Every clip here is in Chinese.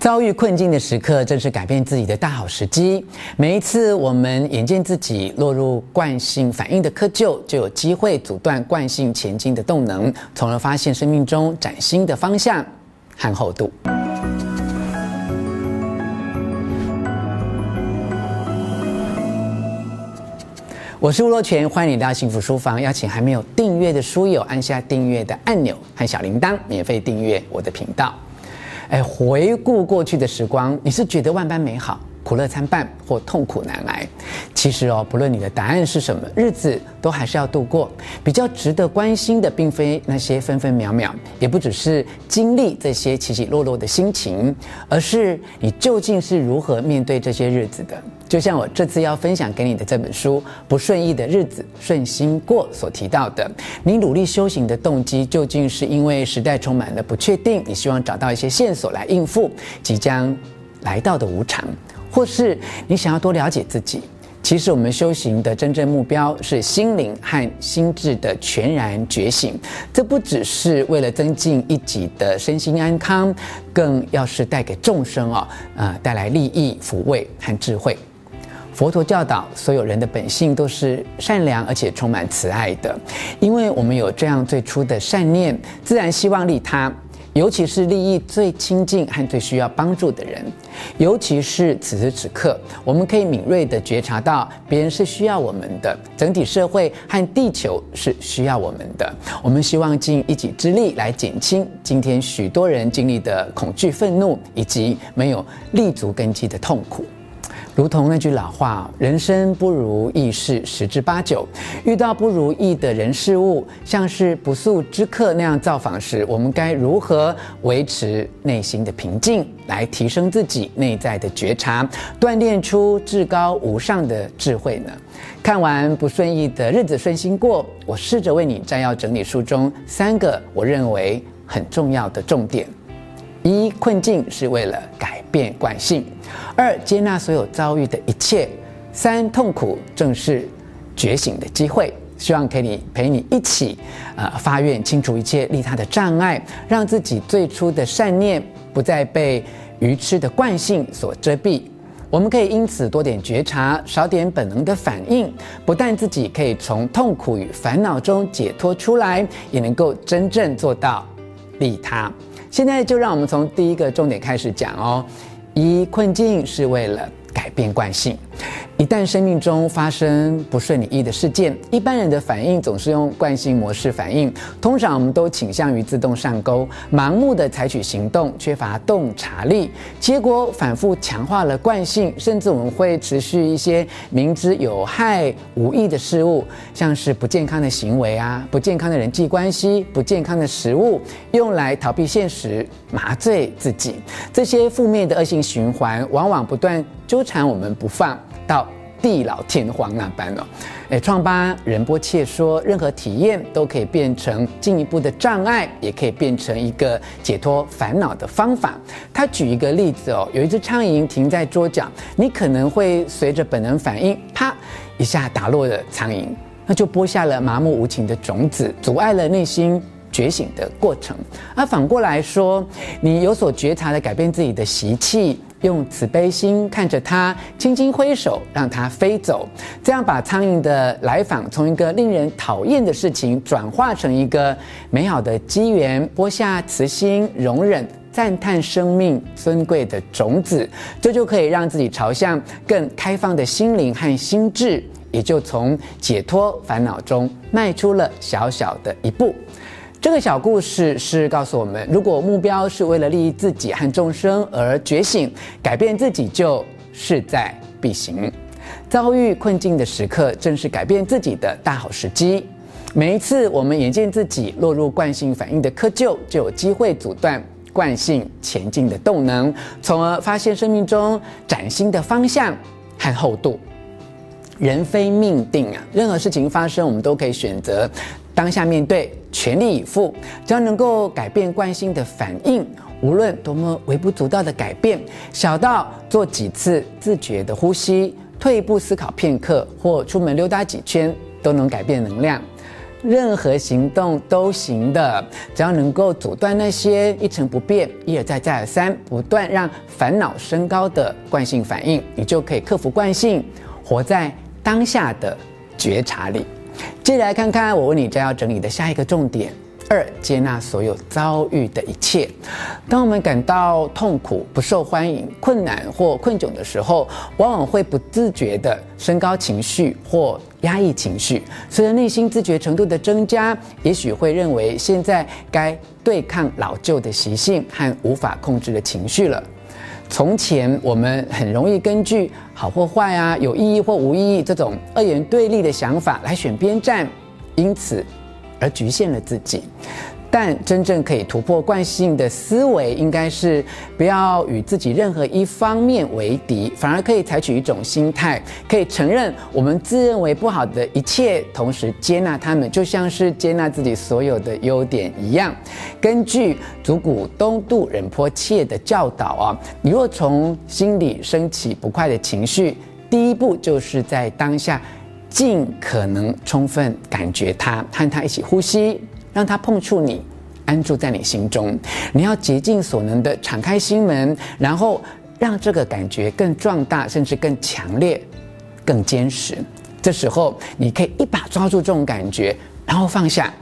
遭遇困境的时刻，正是改变自己的大好时机。每一次我们眼见自己落入惯性反应的窠臼，就有机会阻断惯性前进的动能，从而发现生命中崭新的方向和厚度。我是吴若权，欢迎你到幸福书房。邀请还没有订阅的书友按下订阅的按钮和小铃铛，免费订阅我的频道。哎，回顾过去的时光，你是觉得万般美好，苦乐参半，或痛苦难挨？其实哦，不论你的答案是什么，日子都还是要度过。比较值得关心的，并非那些分分秒秒，也不只是经历这些起起落落的心情，而是你究竟是如何面对这些日子的。就像我这次要分享给你的这本书《不顺意的日子顺心过》所提到的，你努力修行的动机，究竟是因为时代充满了不确定，你希望找到一些线索来应付即将来到的无常，或是你想要多了解自己？其实我们修行的真正目标是心灵和心智的全然觉醒，这不只是为了增进一己的身心安康，更要是带给众生啊，呃，带来利益、抚慰和智慧。佛陀教导，所有人的本性都是善良而且充满慈爱的，因为我们有这样最初的善念，自然希望利他，尤其是利益最亲近和最需要帮助的人。尤其是此时此刻，我们可以敏锐地觉察到别人是需要我们的，整体社会和地球是需要我们的。我们希望尽一己之力来减轻今天许多人经历的恐惧、愤怒以及没有立足根基的痛苦。如同那句老话，人生不如意事十之八九。遇到不如意的人事物，像是不速之客那样造访时，我们该如何维持内心的平静，来提升自己内在的觉察，锻炼出至高无上的智慧呢？看完不顺意的日子顺心过，我试着为你摘要整理书中三个我认为很重要的重点：一、困境是为了改变惯性。二、接纳所有遭遇的一切；三、痛苦正是觉醒的机会。希望可以陪你一起，呃，发愿清除一切利他的障碍，让自己最初的善念不再被愚痴的惯性所遮蔽。我们可以因此多点觉察，少点本能的反应，不但自己可以从痛苦与烦恼中解脱出来，也能够真正做到利他。现在就让我们从第一个重点开始讲哦。一、困境是为了改变惯性。一旦生命中发生不顺你意的事件，一般人的反应总是用惯性模式反应。通常我们都倾向于自动上钩，盲目的采取行动，缺乏洞察力，结果反复强化了惯性，甚至我们会持续一些明知有害无益的事物，像是不健康的行为啊，不健康的人际关系，不健康的食物，用来逃避现实，麻醉自己。这些负面的恶性循环，往往不断纠缠我们不放。到地老天荒那般哦，诶，创巴仁波切说，任何体验都可以变成进一步的障碍，也可以变成一个解脱烦恼的方法。他举一个例子哦，有一只苍蝇停在桌角，你可能会随着本能反应，啪一下打落了苍蝇，那就播下了麻木无情的种子，阻碍了内心觉醒的过程。而反过来说，你有所觉察的改变自己的习气。用慈悲心看着它，轻轻挥手，让它飞走。这样把苍蝇的来访从一个令人讨厌的事情，转化成一个美好的机缘，播下慈心、容忍、赞叹生命尊贵的种子，这就可以让自己朝向更开放的心灵和心智，也就从解脱烦恼中迈出了小小的一步。这个小故事是告诉我们，如果目标是为了利益自己和众生而觉醒，改变自己就势在必行。遭遇困境的时刻，正是改变自己的大好时机。每一次我们眼见自己落入惯性反应的窠臼，就有机会阻断惯性前进的动能，从而发现生命中崭新的方向和厚度。人非命定啊，任何事情发生，我们都可以选择。当下面对，全力以赴，只要能够改变惯性的反应，无论多么微不足道的改变，小到做几次自觉的呼吸，退一步思考片刻，或出门溜达几圈，都能改变能量。任何行动都行的，只要能够阻断那些一成不变、一而再、再而三、不断让烦恼升高的惯性反应，你就可以克服惯性，活在当下的觉察里。接着来看看我为你摘要整理的下一个重点。二、接纳所有遭遇的一切。当我们感到痛苦、不受欢迎、困难或困窘的时候，往往会不自觉地升高情绪或压抑情绪。随着内心自觉程度的增加，也许会认为现在该对抗老旧的习性和无法控制的情绪了。从前，我们很容易根据好或坏啊、有意义或无意义这种二元对立的想法来选边站，因此，而局限了自己，但真正可以突破惯性的思维，应该是不要与自己任何一方面为敌，反而可以采取一种心态，可以承认我们自认为不好的一切，同时接纳他们，就像是接纳自己所有的优点一样。根据祖古东渡仁波切的教导啊，你若从心里升起不快的情绪，第一步就是在当下。尽可能充分感觉它，和它一起呼吸，让它碰触你，安住在你心中。你要竭尽所能地敞开心门，然后让这个感觉更壮大，甚至更强烈、更坚实。这时候，你可以一把抓住这种感觉，然后放下，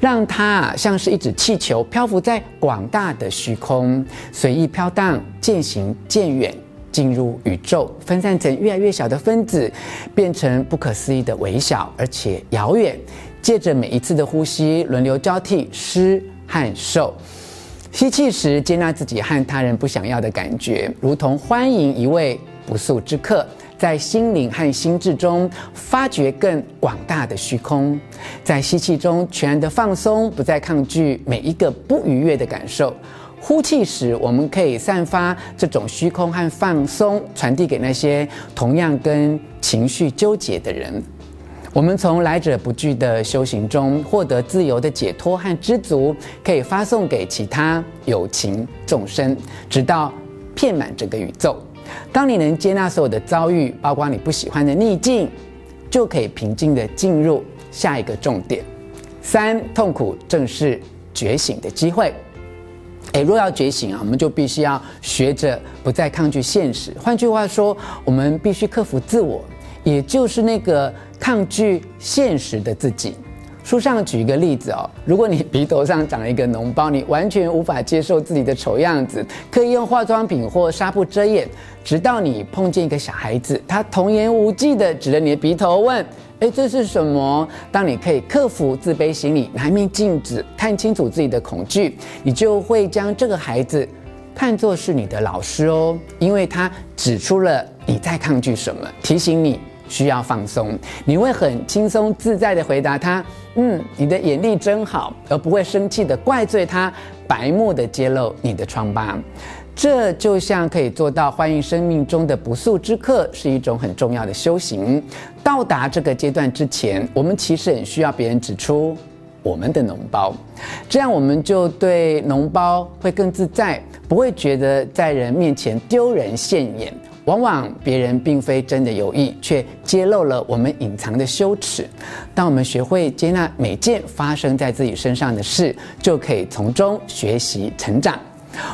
让它像是一只气球漂浮在广大的虚空，随意飘荡，渐行渐远。进入宇宙，分散成越来越小的分子，变成不可思议的微小而且遥远。借着每一次的呼吸，轮流交替施和受。吸气时，接纳自己和他人不想要的感觉，如同欢迎一位不速之客，在心灵和心智中发掘更广大的虚空。在吸气中，全然的放松，不再抗拒每一个不愉悦的感受。呼气时，我们可以散发这种虚空和放松，传递给那些同样跟情绪纠结的人。我们从来者不拒的修行中获得自由的解脱和知足，可以发送给其他有情众生，直到遍满整个宇宙。当你能接纳所有的遭遇，包括你不喜欢的逆境，就可以平静地进入下一个重点。三，痛苦正是觉醒的机会。诶，若要觉醒啊，我们就必须要学着不再抗拒现实。换句话说，我们必须克服自我，也就是那个抗拒现实的自己。书上举一个例子哦，如果你鼻头上长了一个脓包，你完全无法接受自己的丑样子，可以用化妆品或纱布遮掩，直到你碰见一个小孩子，他童言无忌地指着你的鼻头问。诶，这是什么？当你可以克服自卑心理，拿一面镜子看清楚自己的恐惧，你就会将这个孩子看作是你的老师哦，因为他指出了你在抗拒什么，提醒你需要放松。你会很轻松自在地回答他：“嗯，你的眼力真好”，而不会生气地怪罪他，白目地揭露你的疮疤。这就像可以做到欢迎生命中的不速之客，是一种很重要的修行。到达这个阶段之前，我们其实很需要别人指出我们的脓包，这样我们就对脓包会更自在，不会觉得在人面前丢人现眼。往往别人并非真的有意，却揭露了我们隐藏的羞耻。当我们学会接纳每件发生在自己身上的事，就可以从中学习成长。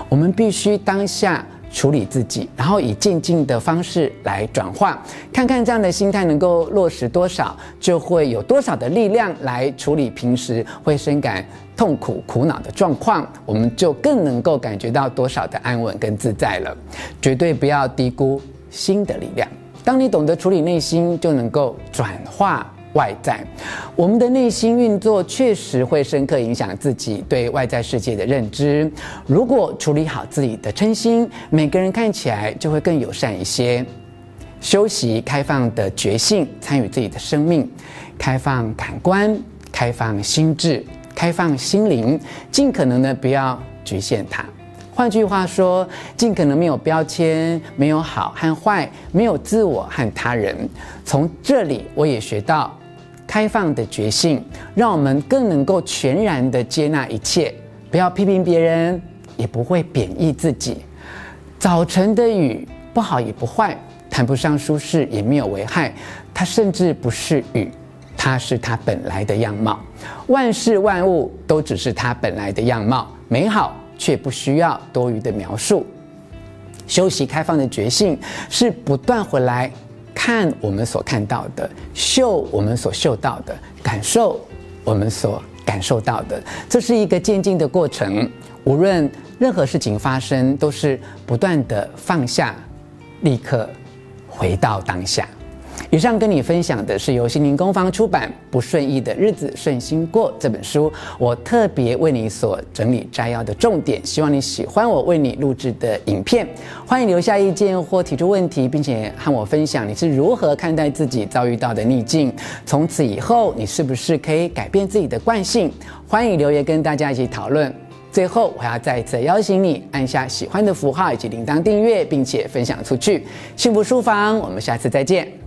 我们必须当下处理自己，然后以渐进的方式来转化，看看这样的心态能够落实多少，就会有多少的力量来处理平时会深感痛苦、苦恼的状况，我们就更能够感觉到多少的安稳跟自在了。绝对不要低估心的力量。当你懂得处理内心，就能够转化。外在，我们的内心运作确实会深刻影响自己对外在世界的认知。如果处理好自己的嗔心，每个人看起来就会更友善一些。修习开放的觉性，参与自己的生命，开放感官，开放心智，开放心灵，尽可能的不要局限它。换句话说，尽可能没有标签，没有好和坏，没有自我和他人。从这里，我也学到。开放的觉性，让我们更能够全然的接纳一切，不要批评别人，也不会贬义自己。早晨的雨不好也不坏，谈不上舒适，也没有危害。它甚至不是雨，它是它本来的样貌。万事万物都只是它本来的样貌，美好却不需要多余的描述。修习开放的觉性是不断回来看我们所看到的，嗅我们所嗅到的，感受我们所感受到的。这是一个渐进的过程。无论任何事情发生，都是不断的放下，立刻回到当下。以上跟你分享的是由心灵工坊出版《不顺意的日子顺心过》这本书，我特别为你所整理摘要的重点，希望你喜欢我为你录制的影片。欢迎留下意见或提出问题，并且和我分享你是如何看待自己遭遇到的逆境。从此以后，你是不是可以改变自己的惯性？欢迎留言跟大家一起讨论。最后，我要再一次邀请你按下喜欢的符号以及铃铛订阅，并且分享出去。幸福书房，我们下次再见。